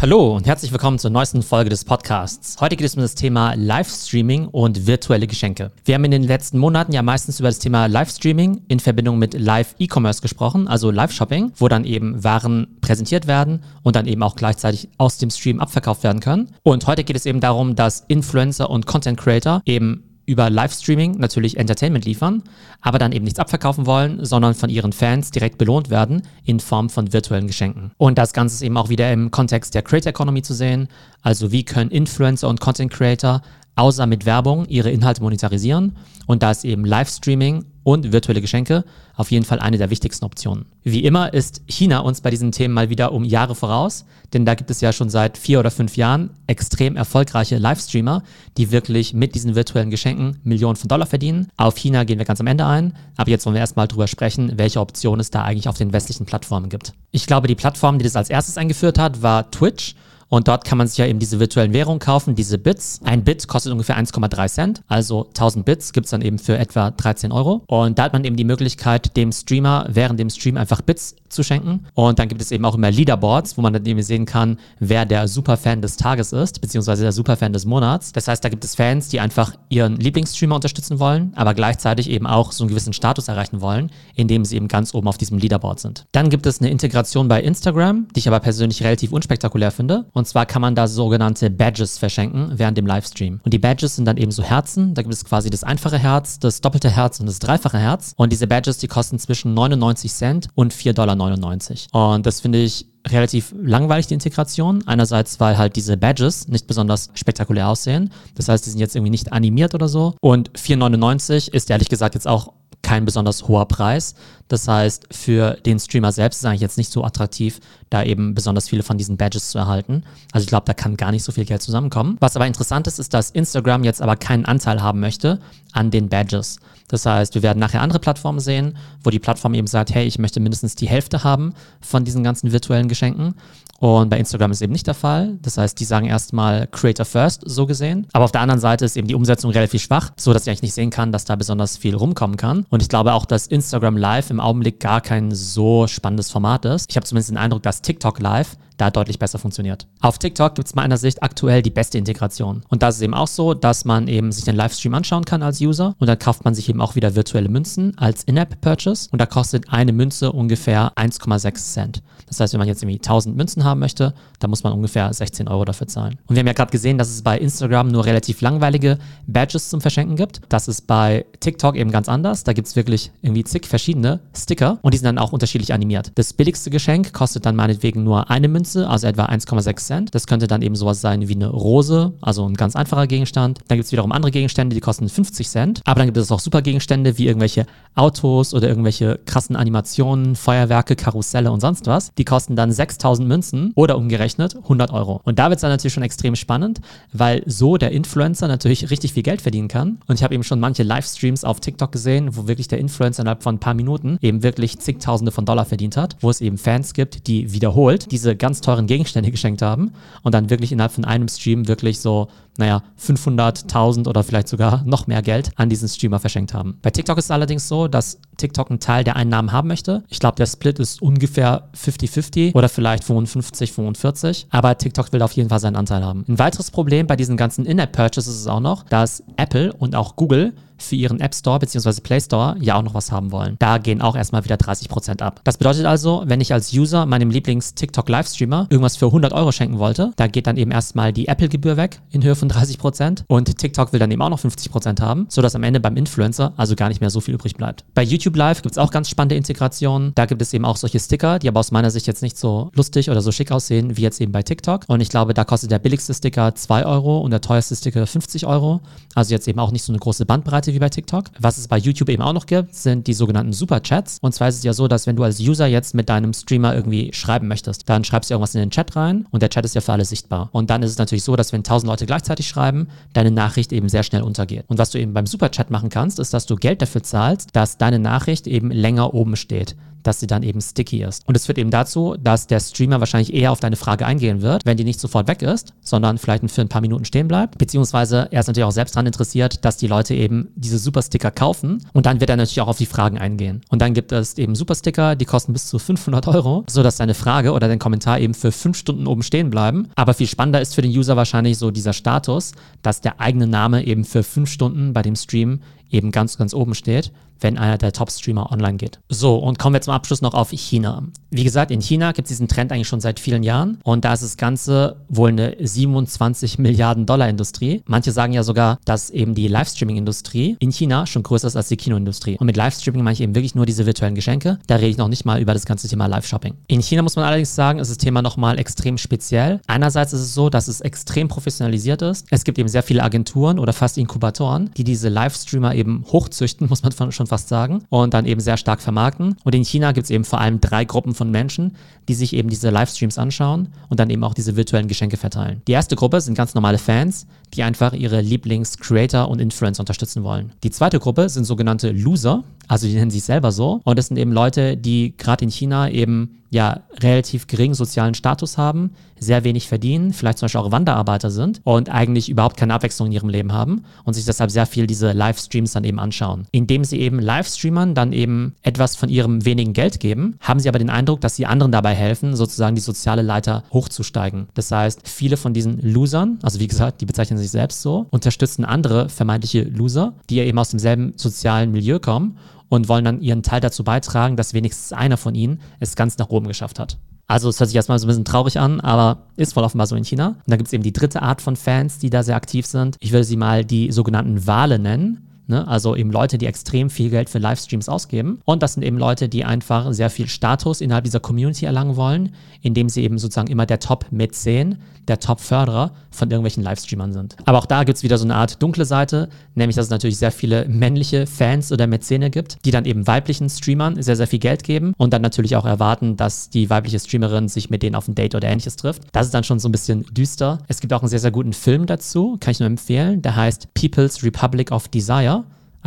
Hallo und herzlich willkommen zur neuesten Folge des Podcasts. Heute geht es um das Thema Livestreaming und virtuelle Geschenke. Wir haben in den letzten Monaten ja meistens über das Thema Livestreaming in Verbindung mit Live-E-Commerce gesprochen, also Live-Shopping, wo dann eben Waren präsentiert werden und dann eben auch gleichzeitig aus dem Stream abverkauft werden können. Und heute geht es eben darum, dass Influencer und Content Creator eben über Livestreaming natürlich Entertainment liefern, aber dann eben nichts abverkaufen wollen, sondern von ihren Fans direkt belohnt werden in Form von virtuellen Geschenken. Und das Ganze ist eben auch wieder im Kontext der Creator Economy zu sehen. Also wie können Influencer und Content Creator außer mit Werbung ihre Inhalte monetarisieren? Und da ist eben Livestreaming und virtuelle Geschenke auf jeden Fall eine der wichtigsten Optionen. Wie immer ist China uns bei diesen Themen mal wieder um Jahre voraus, denn da gibt es ja schon seit vier oder fünf Jahren extrem erfolgreiche Livestreamer, die wirklich mit diesen virtuellen Geschenken Millionen von Dollar verdienen. Auf China gehen wir ganz am Ende ein, aber jetzt wollen wir erstmal drüber sprechen, welche Optionen es da eigentlich auf den westlichen Plattformen gibt. Ich glaube, die Plattform, die das als erstes eingeführt hat, war Twitch. Und dort kann man sich ja eben diese virtuellen Währungen kaufen, diese Bits. Ein Bit kostet ungefähr 1,3 Cent. Also 1000 Bits gibt's dann eben für etwa 13 Euro. Und da hat man eben die Möglichkeit, dem Streamer während dem Stream einfach Bits zu schenken. Und dann gibt es eben auch immer Leaderboards, wo man dann eben sehen kann, wer der Superfan des Tages ist, beziehungsweise der Superfan des Monats. Das heißt, da gibt es Fans, die einfach ihren Lieblingsstreamer unterstützen wollen, aber gleichzeitig eben auch so einen gewissen Status erreichen wollen, indem sie eben ganz oben auf diesem Leaderboard sind. Dann gibt es eine Integration bei Instagram, die ich aber persönlich relativ unspektakulär finde. Und zwar kann man da sogenannte Badges verschenken während dem Livestream. Und die Badges sind dann eben so Herzen. Da gibt es quasi das einfache Herz, das doppelte Herz und das dreifache Herz. Und diese Badges, die kosten zwischen 99 Cent und 4,99 Dollar. Und das finde ich relativ langweilig, die Integration. Einerseits, weil halt diese Badges nicht besonders spektakulär aussehen. Das heißt, die sind jetzt irgendwie nicht animiert oder so. Und 4,99 ist ehrlich gesagt jetzt auch kein besonders hoher Preis. Das heißt, für den Streamer selbst ist es eigentlich jetzt nicht so attraktiv, da eben besonders viele von diesen Badges zu erhalten. Also ich glaube, da kann gar nicht so viel Geld zusammenkommen. Was aber interessant ist, ist, dass Instagram jetzt aber keinen Anteil haben möchte an den Badges. Das heißt, wir werden nachher andere Plattformen sehen, wo die Plattform eben sagt, hey, ich möchte mindestens die Hälfte haben von diesen ganzen virtuellen Geschenken. Und bei Instagram ist eben nicht der Fall. Das heißt, die sagen erstmal Creator First, so gesehen. Aber auf der anderen Seite ist eben die Umsetzung relativ schwach, so dass ich eigentlich nicht sehen kann, dass da besonders viel rumkommen kann. Und ich glaube auch, dass Instagram Live im Augenblick gar kein so spannendes Format ist. Ich habe zumindest den Eindruck, dass TikTok Live da deutlich besser funktioniert. Auf TikTok gibt es meiner Sicht aktuell die beste Integration. Und das ist eben auch so, dass man eben sich den Livestream anschauen kann als User und dann kauft man sich eben auch wieder virtuelle Münzen als In-App-Purchase und da kostet eine Münze ungefähr 1,6 Cent. Das heißt, wenn man jetzt irgendwie 1000 Münzen haben möchte, dann muss man ungefähr 16 Euro dafür zahlen. Und wir haben ja gerade gesehen, dass es bei Instagram nur relativ langweilige Badges zum Verschenken gibt. Das ist bei TikTok eben ganz anders. Da gibt es wirklich irgendwie zig verschiedene Sticker und die sind dann auch unterschiedlich animiert. Das billigste Geschenk kostet dann meinetwegen nur eine Münze also etwa 1,6 Cent. Das könnte dann eben sowas sein wie eine Rose, also ein ganz einfacher Gegenstand. Dann gibt es wiederum andere Gegenstände, die kosten 50 Cent. Aber dann gibt es auch super Gegenstände wie irgendwelche Autos oder irgendwelche krassen Animationen, Feuerwerke, Karusselle und sonst was. Die kosten dann 6000 Münzen oder umgerechnet 100 Euro. Und da wird es dann natürlich schon extrem spannend, weil so der Influencer natürlich richtig viel Geld verdienen kann. Und ich habe eben schon manche Livestreams auf TikTok gesehen, wo wirklich der Influencer innerhalb von ein paar Minuten eben wirklich zigtausende von Dollar verdient hat, wo es eben Fans gibt, die wiederholt diese ganz teuren Gegenstände geschenkt haben und dann wirklich innerhalb von einem Stream wirklich so, naja, 500, 1000 oder vielleicht sogar noch mehr Geld an diesen Streamer verschenkt haben. Bei TikTok ist es allerdings so, dass TikTok einen Teil der Einnahmen haben möchte. Ich glaube, der Split ist ungefähr 50-50 oder vielleicht 55-45, aber TikTok will auf jeden Fall seinen Anteil haben. Ein weiteres Problem bei diesen ganzen In-App-Purchases ist auch noch, dass Apple und auch Google für ihren App Store bzw. Play Store ja auch noch was haben wollen. Da gehen auch erstmal wieder 30% ab. Das bedeutet also, wenn ich als User meinem Lieblings-TikTok-Livestreamer irgendwas für 100 Euro schenken wollte, da geht dann eben erstmal die Apple-Gebühr weg in Höhe von 30% und TikTok will dann eben auch noch 50% haben, sodass am Ende beim Influencer also gar nicht mehr so viel übrig bleibt. Bei YouTube Live gibt es auch ganz spannende Integrationen. Da gibt es eben auch solche Sticker, die aber aus meiner Sicht jetzt nicht so lustig oder so schick aussehen wie jetzt eben bei TikTok. Und ich glaube, da kostet der billigste Sticker 2 Euro und der teuerste Sticker 50 Euro. Also jetzt eben auch nicht so eine große Bandbreite Seite wie bei TikTok. Was es bei YouTube eben auch noch gibt, sind die sogenannten Superchats. Und zwar ist es ja so, dass wenn du als User jetzt mit deinem Streamer irgendwie schreiben möchtest, dann schreibst du irgendwas in den Chat rein und der Chat ist ja für alle sichtbar. Und dann ist es natürlich so, dass wenn tausend Leute gleichzeitig schreiben, deine Nachricht eben sehr schnell untergeht. Und was du eben beim Superchat machen kannst, ist, dass du Geld dafür zahlst, dass deine Nachricht eben länger oben steht dass sie dann eben sticky ist. Und es führt eben dazu, dass der Streamer wahrscheinlich eher auf deine Frage eingehen wird, wenn die nicht sofort weg ist, sondern vielleicht für ein paar Minuten stehen bleibt. Beziehungsweise er ist natürlich auch selbst daran interessiert, dass die Leute eben diese Supersticker kaufen und dann wird er natürlich auch auf die Fragen eingehen. Und dann gibt es eben Supersticker, die kosten bis zu 500 Euro, sodass deine Frage oder dein Kommentar eben für fünf Stunden oben stehen bleiben. Aber viel spannender ist für den User wahrscheinlich so dieser Status, dass der eigene Name eben für fünf Stunden bei dem Stream eben ganz, ganz oben steht wenn einer der Top-Streamer online geht. So, und kommen wir zum Abschluss noch auf China. Wie gesagt, in China gibt es diesen Trend eigentlich schon seit vielen Jahren und da ist das Ganze wohl eine 27 Milliarden Dollar Industrie. Manche sagen ja sogar, dass eben die Livestreaming-Industrie in China schon größer ist als die Kinoindustrie. Und mit Livestreaming meine ich eben wirklich nur diese virtuellen Geschenke. Da rede ich noch nicht mal über das ganze Thema Live-Shopping. In China muss man allerdings sagen, ist das Thema nochmal extrem speziell. Einerseits ist es so, dass es extrem professionalisiert ist. Es gibt eben sehr viele Agenturen oder fast Inkubatoren, die diese Livestreamer eben hochzüchten, muss man schon fast sagen, und dann eben sehr stark vermarkten. Und in China gibt es eben vor allem drei Gruppen von Menschen, die sich eben diese Livestreams anschauen und dann eben auch diese virtuellen Geschenke verteilen. Die erste Gruppe sind ganz normale Fans, die einfach ihre Lieblings-Creator und Influencer unterstützen wollen. Die zweite Gruppe sind sogenannte Loser, also die nennen sich selber so. Und das sind eben Leute, die gerade in China eben ja relativ geringen sozialen Status haben, sehr wenig verdienen, vielleicht zum Beispiel auch Wanderarbeiter sind und eigentlich überhaupt keine Abwechslung in ihrem Leben haben und sich deshalb sehr viel diese Livestreams dann eben anschauen. Indem sie eben Livestreamern dann eben etwas von ihrem wenigen Geld geben, haben sie aber den Eindruck, dass sie anderen dabei helfen, sozusagen die soziale Leiter hochzusteigen. Das heißt, viele von diesen Losern, also wie gesagt, die bezeichnen sich selbst so, unterstützen andere vermeintliche Loser, die ja eben aus demselben sozialen Milieu kommen und wollen dann ihren Teil dazu beitragen, dass wenigstens einer von ihnen es ganz nach oben geschafft hat. Also es hört sich erstmal so ein bisschen traurig an, aber ist wohl offenbar so in China. Und dann gibt es eben die dritte Art von Fans, die da sehr aktiv sind. Ich würde sie mal die sogenannten Wale nennen. Ne? Also eben Leute, die extrem viel Geld für Livestreams ausgeben. Und das sind eben Leute, die einfach sehr viel Status innerhalb dieser Community erlangen wollen, indem sie eben sozusagen immer der Top-Mäzen, der Top-Förderer von irgendwelchen Livestreamern sind. Aber auch da gibt es wieder so eine Art dunkle Seite, nämlich dass es natürlich sehr viele männliche Fans oder Mäzene gibt, die dann eben weiblichen Streamern sehr, sehr viel Geld geben und dann natürlich auch erwarten, dass die weibliche Streamerin sich mit denen auf ein Date oder ähnliches trifft. Das ist dann schon so ein bisschen düster. Es gibt auch einen sehr, sehr guten Film dazu, kann ich nur empfehlen. Der heißt People's Republic of Desire.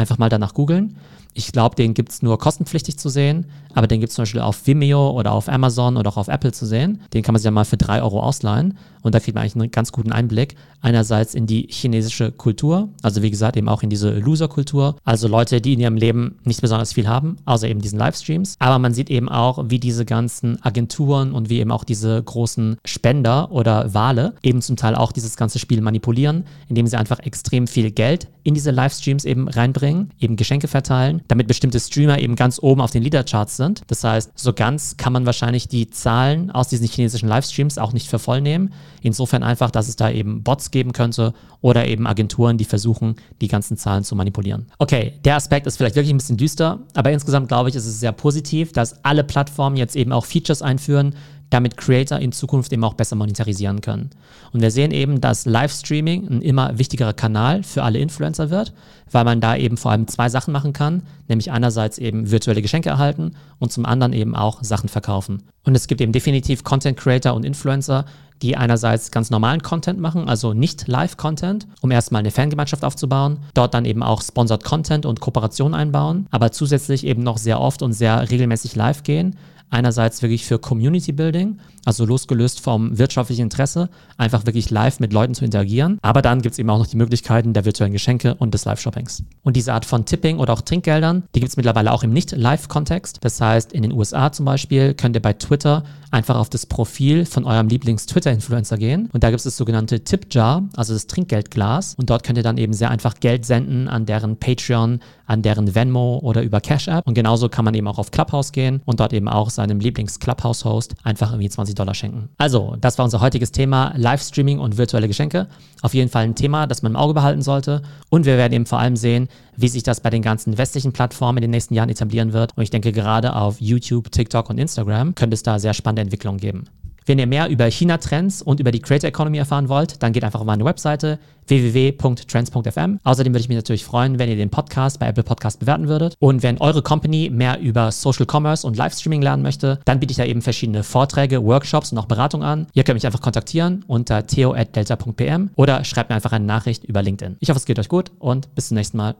Einfach mal danach googeln. Ich glaube, den gibt es nur kostenpflichtig zu sehen, aber den gibt es zum Beispiel auf Vimeo oder auf Amazon oder auch auf Apple zu sehen. Den kann man sich ja mal für drei Euro ausleihen und da kriegt man eigentlich einen ganz guten Einblick. Einerseits in die chinesische Kultur, also wie gesagt eben auch in diese Loser-Kultur, also Leute, die in ihrem Leben nicht besonders viel haben, außer eben diesen Livestreams. Aber man sieht eben auch, wie diese ganzen Agenturen und wie eben auch diese großen Spender oder Wale eben zum Teil auch dieses ganze Spiel manipulieren, indem sie einfach extrem viel Geld in diese Livestreams eben reinbringen, eben Geschenke verteilen, damit bestimmte Streamer eben ganz oben auf den Leadercharts sind. Das heißt, so ganz kann man wahrscheinlich die Zahlen aus diesen chinesischen Livestreams auch nicht für voll nehmen. Insofern einfach, dass es da eben Bots geben könnte oder eben Agenturen, die versuchen, die ganzen Zahlen zu manipulieren. Okay, der Aspekt ist vielleicht wirklich ein bisschen düster, aber insgesamt glaube ich, ist es sehr positiv, dass alle Plattformen jetzt eben auch Features einführen, damit Creator in Zukunft eben auch besser monetarisieren können. Und wir sehen eben, dass Livestreaming ein immer wichtigerer Kanal für alle Influencer wird, weil man da eben vor allem zwei Sachen machen kann, nämlich einerseits eben virtuelle Geschenke erhalten und zum anderen eben auch Sachen verkaufen. Und es gibt eben definitiv Content Creator und Influencer, die einerseits ganz normalen Content machen, also nicht Live-Content, um erstmal eine Fangemeinschaft aufzubauen, dort dann eben auch Sponsored Content und Kooperation einbauen, aber zusätzlich eben noch sehr oft und sehr regelmäßig live gehen, einerseits wirklich für Community Building, also losgelöst vom wirtschaftlichen Interesse, einfach wirklich live mit Leuten zu interagieren. Aber dann gibt es eben auch noch die Möglichkeiten der virtuellen Geschenke und des Live-Shoppings. Und diese Art von Tipping oder auch Trinkgeldern, die gibt es mittlerweile auch im Nicht-Live-Kontext. Das heißt, in den USA zum Beispiel könnt ihr bei Twitter einfach auf das Profil von eurem Lieblings-Twitter-Influencer gehen. Und da gibt es das sogenannte Tip-Jar, also das Trinkgeldglas. Und dort könnt ihr dann eben sehr einfach Geld senden an deren Patreon, an deren Venmo oder über Cash App. Und genauso kann man eben auch auf Clubhouse gehen und dort eben auch seinem Lieblings-Clubhouse-Host einfach irgendwie 20 Dollar schenken. Also, das war unser heutiges Thema Livestreaming und virtuelle Geschenke. Auf jeden Fall ein Thema, das man im Auge behalten sollte. Und wir werden eben vor allem sehen, wie sich das bei den ganzen westlichen Plattformen in den nächsten Jahren etablieren wird. Und ich denke, gerade auf YouTube, TikTok und Instagram könnte es da sehr spannende Entwicklungen geben. Wenn ihr mehr über China-Trends und über die Creator Economy erfahren wollt, dann geht einfach auf meine Webseite www.trends.fm. Außerdem würde ich mich natürlich freuen, wenn ihr den Podcast bei Apple Podcast bewerten würdet. Und wenn eure Company mehr über Social Commerce und Livestreaming lernen möchte, dann biete ich da eben verschiedene Vorträge, Workshops und auch Beratung an. Ihr könnt mich einfach kontaktieren unter theo.delta.pm oder schreibt mir einfach eine Nachricht über LinkedIn. Ich hoffe, es geht euch gut und bis zum nächsten Mal.